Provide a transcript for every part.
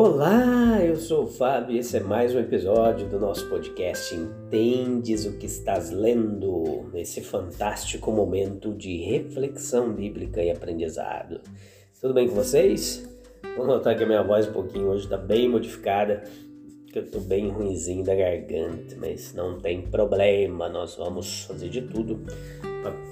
Olá, eu sou o Fábio e esse é mais um episódio do nosso podcast Entendes o que estás lendo? Nesse fantástico momento de reflexão bíblica e aprendizado. Tudo bem com vocês? Vou notar que a minha voz um pouquinho hoje está bem modificada, que eu estou bem ruimzinho da garganta, mas não tem problema, nós vamos fazer de tudo para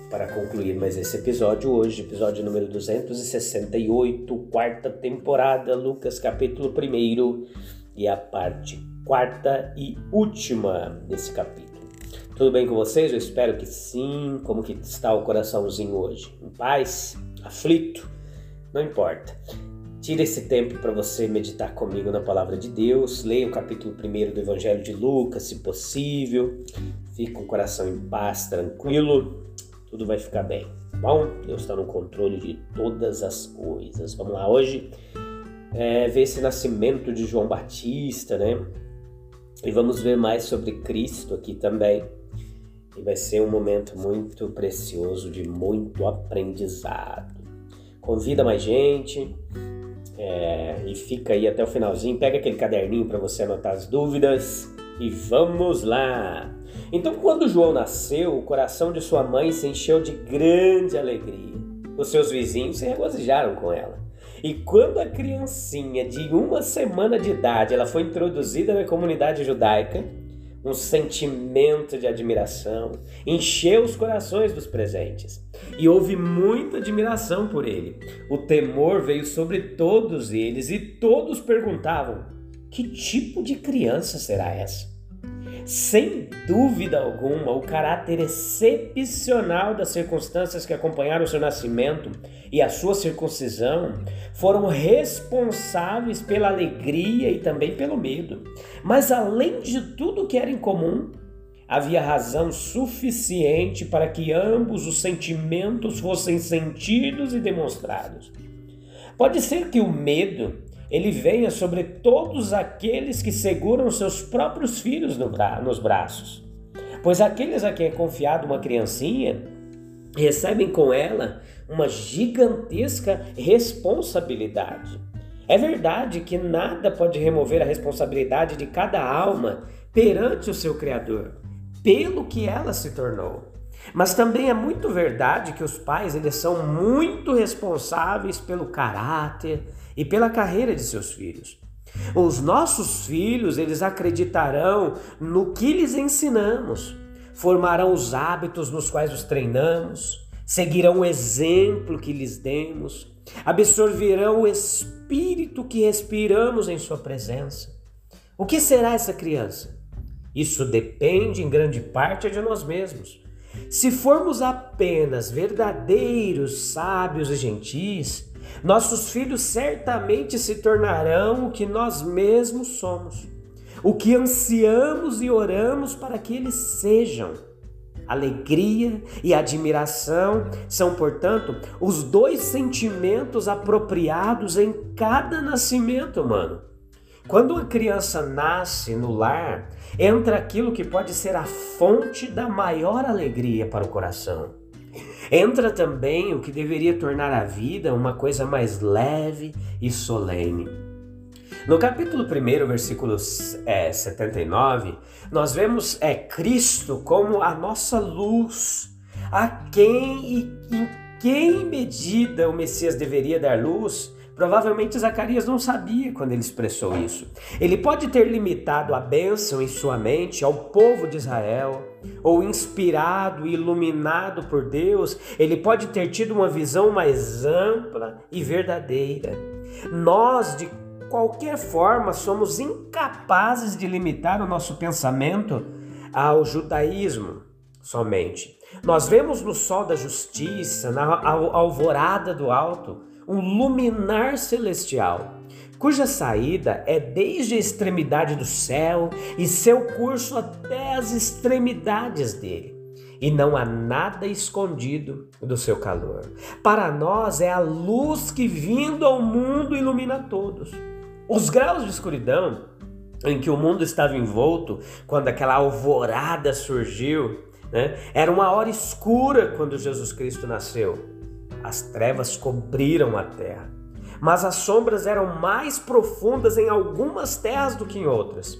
concluir mais esse episódio hoje, episódio número 268, quarta temporada, Lucas capítulo 1 e a parte quarta e última desse capítulo. Tudo bem com vocês? Eu espero que sim. Como que está o coraçãozinho hoje? Em paz? Aflito? Não importa. Tire esse tempo para você meditar comigo na palavra de Deus. Leia o capítulo 1 do Evangelho de Lucas, se possível. Fique com o coração em paz, tranquilo tudo vai ficar bem. Tá bom, Deus está no controle de todas as coisas. Vamos lá, hoje é, ver esse nascimento de João Batista, né? E vamos ver mais sobre Cristo aqui também. E vai ser um momento muito precioso de muito aprendizado. Convida mais gente é, e fica aí até o finalzinho. Pega aquele caderninho para você anotar as dúvidas e vamos lá! Então, quando João nasceu, o coração de sua mãe se encheu de grande alegria. Os seus vizinhos se regozijaram com ela. E quando a criancinha de uma semana de idade ela foi introduzida na comunidade judaica, um sentimento de admiração encheu os corações dos presentes. E houve muita admiração por ele. O temor veio sobre todos eles e todos perguntavam: que tipo de criança será essa? Sem dúvida alguma, o caráter excepcional das circunstâncias que acompanharam o seu nascimento e a sua circuncisão foram responsáveis pela alegria e também pelo medo. Mas além de tudo que era incomum, havia razão suficiente para que ambos os sentimentos fossem sentidos e demonstrados. Pode ser que o medo ele venha sobre todos aqueles que seguram seus próprios filhos no bra nos braços. Pois aqueles a quem é confiado uma criancinha recebem com ela uma gigantesca responsabilidade. É verdade que nada pode remover a responsabilidade de cada alma perante o seu Criador, pelo que ela se tornou. Mas também é muito verdade que os pais eles são muito responsáveis pelo caráter, e pela carreira de seus filhos. Os nossos filhos, eles acreditarão no que lhes ensinamos, formarão os hábitos nos quais os treinamos, seguirão o exemplo que lhes demos, absorverão o espírito que respiramos em sua presença. O que será essa criança? Isso depende em grande parte de nós mesmos. Se formos apenas verdadeiros sábios e gentis, nossos filhos certamente se tornarão o que nós mesmos somos, o que ansiamos e oramos para que eles sejam. Alegria e admiração são, portanto, os dois sentimentos apropriados em cada nascimento humano. Quando a criança nasce no lar, entra aquilo que pode ser a fonte da maior alegria para o coração Entra também o que deveria tornar a vida uma coisa mais leve e solene. No capítulo 1, versículo é, 79, nós vemos é, Cristo como a nossa luz, a quem e em quem medida o Messias deveria dar luz, Provavelmente Zacarias não sabia quando ele expressou isso. Ele pode ter limitado a bênção em sua mente ao povo de Israel, ou inspirado e iluminado por Deus, ele pode ter tido uma visão mais ampla e verdadeira. Nós, de qualquer forma, somos incapazes de limitar o nosso pensamento ao judaísmo somente. Nós vemos no sol da justiça, na alvorada do alto, um luminar celestial, cuja saída é desde a extremidade do céu e seu curso até as extremidades dele. E não há nada escondido do seu calor. Para nós é a luz que vindo ao mundo ilumina todos. Os graus de escuridão em que o mundo estava envolto quando aquela alvorada surgiu, né? era uma hora escura quando Jesus Cristo nasceu. As trevas cobriram a terra, mas as sombras eram mais profundas em algumas terras do que em outras.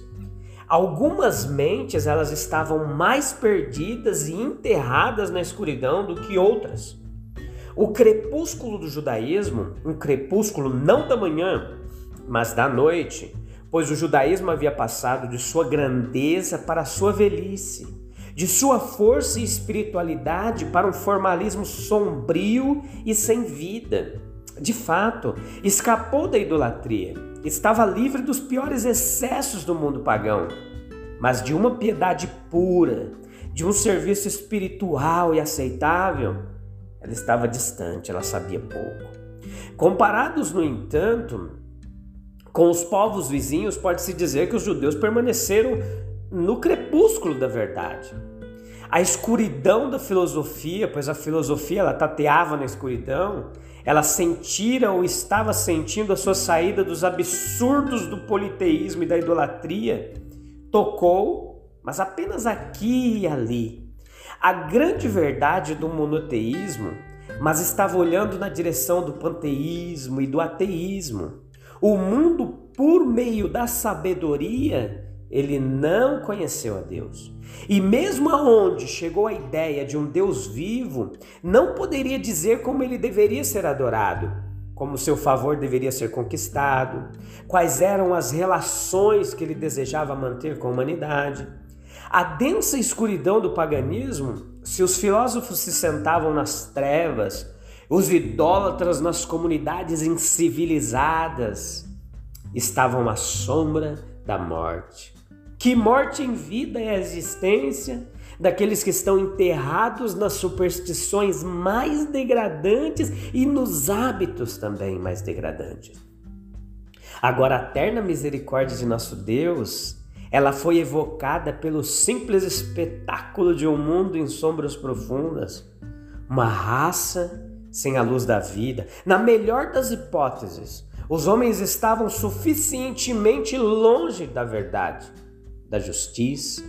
Algumas mentes elas estavam mais perdidas e enterradas na escuridão do que outras. O crepúsculo do judaísmo, um crepúsculo não da manhã, mas da noite, pois o judaísmo havia passado de sua grandeza para sua velhice de sua força e espiritualidade para um formalismo sombrio e sem vida. De fato, escapou da idolatria, estava livre dos piores excessos do mundo pagão, mas de uma piedade pura, de um serviço espiritual e aceitável, ela estava distante, ela sabia pouco. Comparados, no entanto, com os povos vizinhos, pode-se dizer que os judeus permaneceram no crepúsculo da verdade. A escuridão da filosofia, pois a filosofia ela tateava na escuridão, ela sentira ou estava sentindo a sua saída dos absurdos do politeísmo e da idolatria, tocou, mas apenas aqui e ali, a grande verdade do monoteísmo, mas estava olhando na direção do panteísmo e do ateísmo. O mundo, por meio da sabedoria, ele não conheceu a Deus. E mesmo aonde chegou a ideia de um Deus vivo, não poderia dizer como ele deveria ser adorado, como seu favor deveria ser conquistado, quais eram as relações que ele desejava manter com a humanidade. A densa escuridão do paganismo, se os filósofos se sentavam nas trevas, os idólatras nas comunidades incivilizadas, estavam à sombra da morte. Que morte em vida é a existência daqueles que estão enterrados nas superstições mais degradantes e nos hábitos também mais degradantes. Agora, a eterna misericórdia de nosso Deus, ela foi evocada pelo simples espetáculo de um mundo em sombras profundas, uma raça sem a luz da vida. Na melhor das hipóteses, os homens estavam suficientemente longe da verdade da justiça,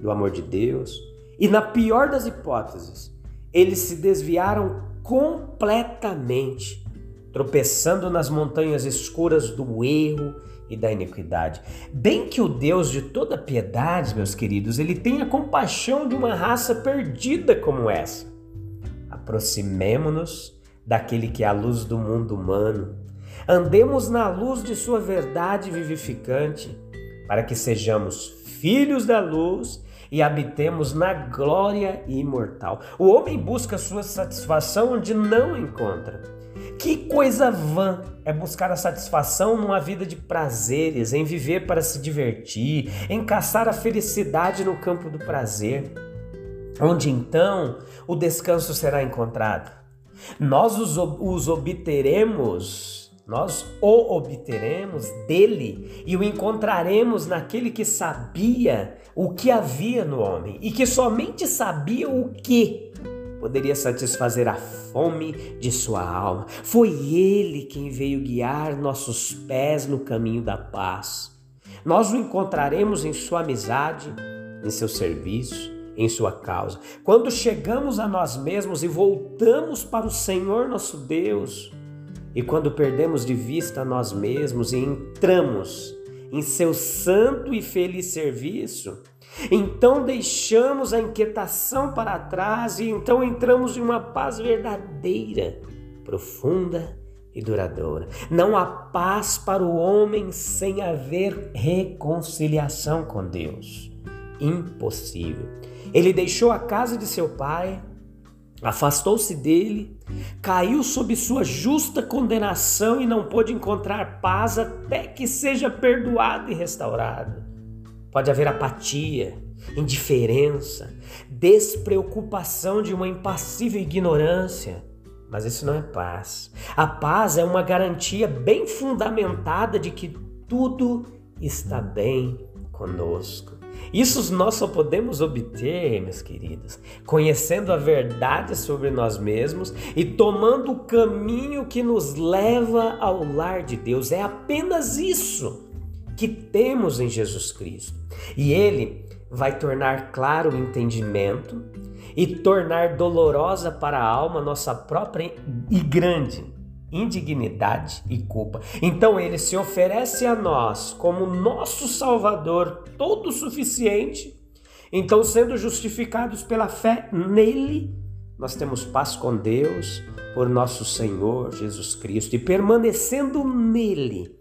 do amor de Deus. E na pior das hipóteses, eles se desviaram completamente, tropeçando nas montanhas escuras do erro e da iniquidade. Bem que o Deus de toda piedade, meus queridos, ele tem a compaixão de uma raça perdida como essa. Aproximemo-nos daquele que é a luz do mundo humano. Andemos na luz de sua verdade vivificante para que sejamos filhos da luz e habitemos na glória imortal. O homem busca sua satisfação onde não encontra. Que coisa vã é buscar a satisfação numa vida de prazeres, em viver para se divertir, em caçar a felicidade no campo do prazer, onde então o descanso será encontrado. Nós os, os obteremos nós o obteremos dele e o encontraremos naquele que sabia o que havia no homem e que somente sabia o que poderia satisfazer a fome de sua alma. Foi ele quem veio guiar nossos pés no caminho da paz. Nós o encontraremos em sua amizade, em seu serviço, em sua causa. Quando chegamos a nós mesmos e voltamos para o Senhor nosso Deus, e quando perdemos de vista nós mesmos e entramos em seu santo e feliz serviço, então deixamos a inquietação para trás e então entramos em uma paz verdadeira, profunda e duradoura. Não há paz para o homem sem haver reconciliação com Deus. Impossível. Ele deixou a casa de seu pai, Afastou-se dele, caiu sob sua justa condenação e não pôde encontrar paz até que seja perdoado e restaurado. Pode haver apatia, indiferença, despreocupação de uma impassível ignorância. Mas isso não é paz. A paz é uma garantia bem fundamentada de que tudo está bem conosco. Isso nós só podemos obter, meus queridos, conhecendo a verdade sobre nós mesmos e tomando o caminho que nos leva ao lar de Deus. É apenas isso que temos em Jesus Cristo. E Ele vai tornar claro o entendimento e tornar dolorosa para a alma nossa própria e grande indignidade e culpa. Então ele se oferece a nós como nosso Salvador todo suficiente. Então, sendo justificados pela fé nele, nós temos paz com Deus por nosso Senhor Jesus Cristo e permanecendo nele,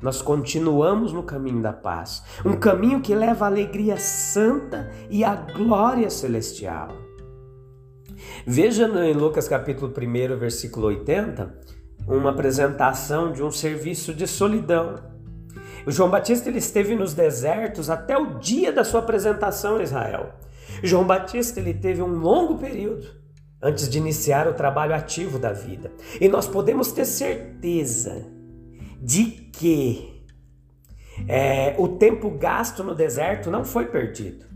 nós continuamos no caminho da paz, um caminho que leva à alegria santa e à glória celestial. Veja em Lucas capítulo 1, versículo 80, uma apresentação de um serviço de solidão. O João Batista ele esteve nos desertos até o dia da sua apresentação em Israel. João Batista ele teve um longo período antes de iniciar o trabalho ativo da vida. E nós podemos ter certeza de que é, o tempo gasto no deserto não foi perdido.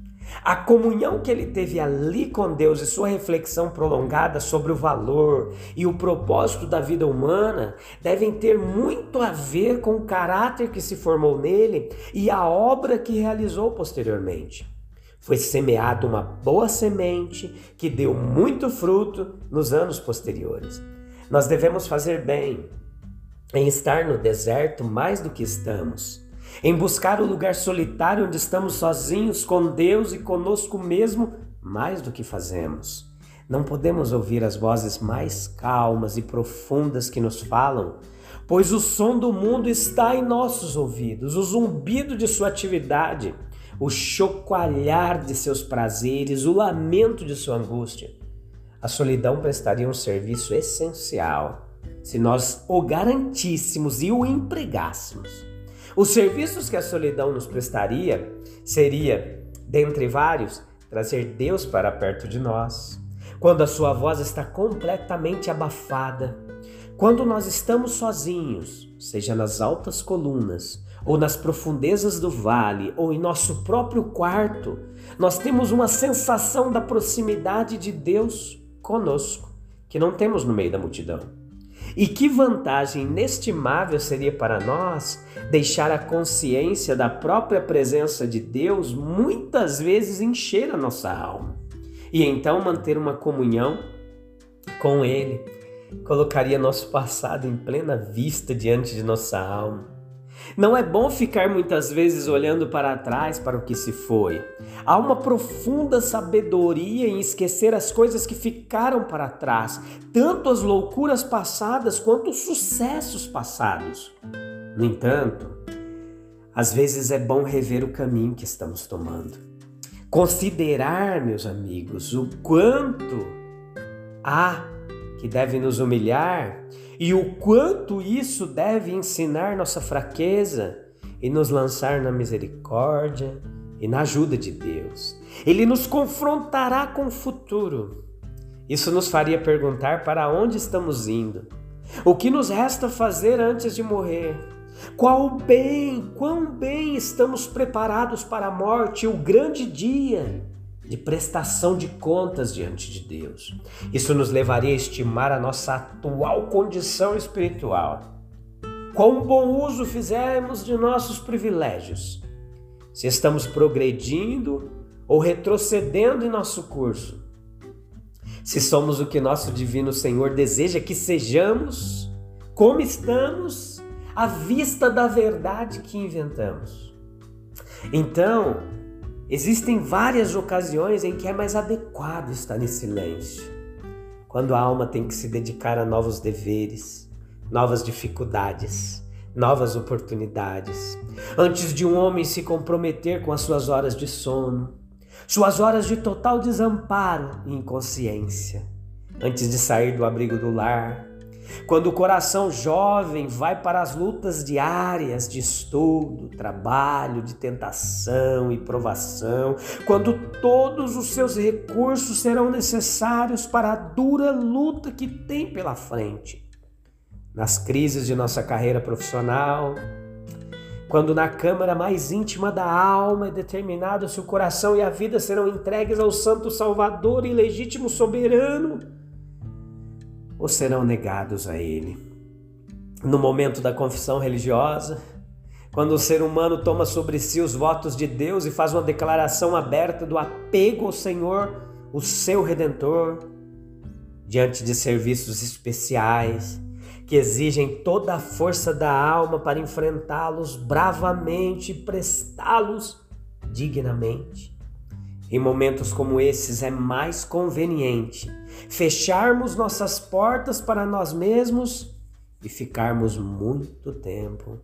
A comunhão que ele teve ali com Deus e sua reflexão prolongada sobre o valor e o propósito da vida humana devem ter muito a ver com o caráter que se formou nele e a obra que realizou posteriormente. Foi semeada uma boa semente que deu muito fruto nos anos posteriores. Nós devemos fazer bem em estar no deserto mais do que estamos em buscar o lugar solitário onde estamos sozinhos com Deus e conosco mesmo, mais do que fazemos. Não podemos ouvir as vozes mais calmas e profundas que nos falam, pois o som do mundo está em nossos ouvidos, o zumbido de sua atividade, o chocoalhar de seus prazeres, o lamento de sua angústia. A solidão prestaria um serviço essencial se nós o garantíssemos e o empregássemos. Os serviços que a solidão nos prestaria seria, dentre vários, trazer Deus para perto de nós. Quando a sua voz está completamente abafada, quando nós estamos sozinhos, seja nas altas colunas, ou nas profundezas do vale, ou em nosso próprio quarto, nós temos uma sensação da proximidade de Deus conosco, que não temos no meio da multidão. E que vantagem inestimável seria para nós deixar a consciência da própria presença de Deus muitas vezes encher a nossa alma. E então manter uma comunhão com Ele colocaria nosso passado em plena vista diante de nossa alma não é bom ficar muitas vezes olhando para trás para o que se foi. Há uma profunda sabedoria em esquecer as coisas que ficaram para trás, tanto as loucuras passadas quanto os sucessos passados. No entanto, às vezes é bom rever o caminho que estamos tomando. Considerar, meus amigos, o quanto há que deve nos humilhar e o quanto isso deve ensinar nossa fraqueza e nos lançar na misericórdia e na ajuda de Deus. Ele nos confrontará com o futuro. Isso nos faria perguntar para onde estamos indo. O que nos resta fazer antes de morrer? Qual bem, quão bem estamos preparados para a morte, o grande dia de prestação de contas diante de Deus. Isso nos levaria a estimar a nossa atual condição espiritual. Quão bom uso fizemos de nossos privilégios. Se estamos progredindo ou retrocedendo em nosso curso. Se somos o que nosso divino Senhor deseja que sejamos, como estamos, à vista da verdade que inventamos. Então, Existem várias ocasiões em que é mais adequado estar em silêncio. Quando a alma tem que se dedicar a novos deveres, novas dificuldades, novas oportunidades. Antes de um homem se comprometer com as suas horas de sono, suas horas de total desamparo e inconsciência. Antes de sair do abrigo do lar, Quando o coração jovem vai para as lutas diárias de estudo, trabalho, de tentação e provação, quando todos os seus recursos serão necessários para a dura luta que tem pela frente. Nas crises de nossa carreira profissional, quando na câmara mais íntima da alma é determinado se o coração e a vida serão entregues ao Santo Salvador e legítimo soberano, ou serão negados a Ele. No momento da confissão religiosa, quando o ser humano toma sobre si os votos de Deus e faz uma declaração aberta do apego ao Senhor, o seu redentor, diante de serviços especiais que exigem toda a força da alma para enfrentá-los bravamente e prestá-los dignamente. Em momentos como esses é mais conveniente fecharmos nossas portas para nós mesmos e ficarmos muito tempo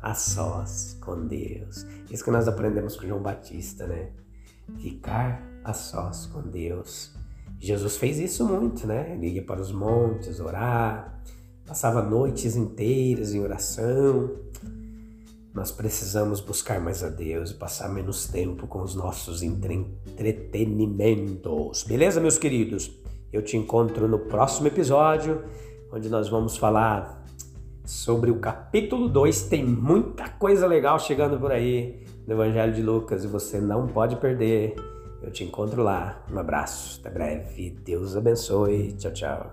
a sós com Deus. Isso que nós aprendemos com João Batista, né? Ficar a sós com Deus. Jesus fez isso muito, né? Ele ia para os montes orar, passava noites inteiras em oração nós precisamos buscar mais a Deus e passar menos tempo com os nossos entretenimentos. Beleza, meus queridos? Eu te encontro no próximo episódio, onde nós vamos falar sobre o capítulo 2. Tem muita coisa legal chegando por aí no Evangelho de Lucas e você não pode perder. Eu te encontro lá. Um abraço, até breve. Deus abençoe. Tchau, tchau.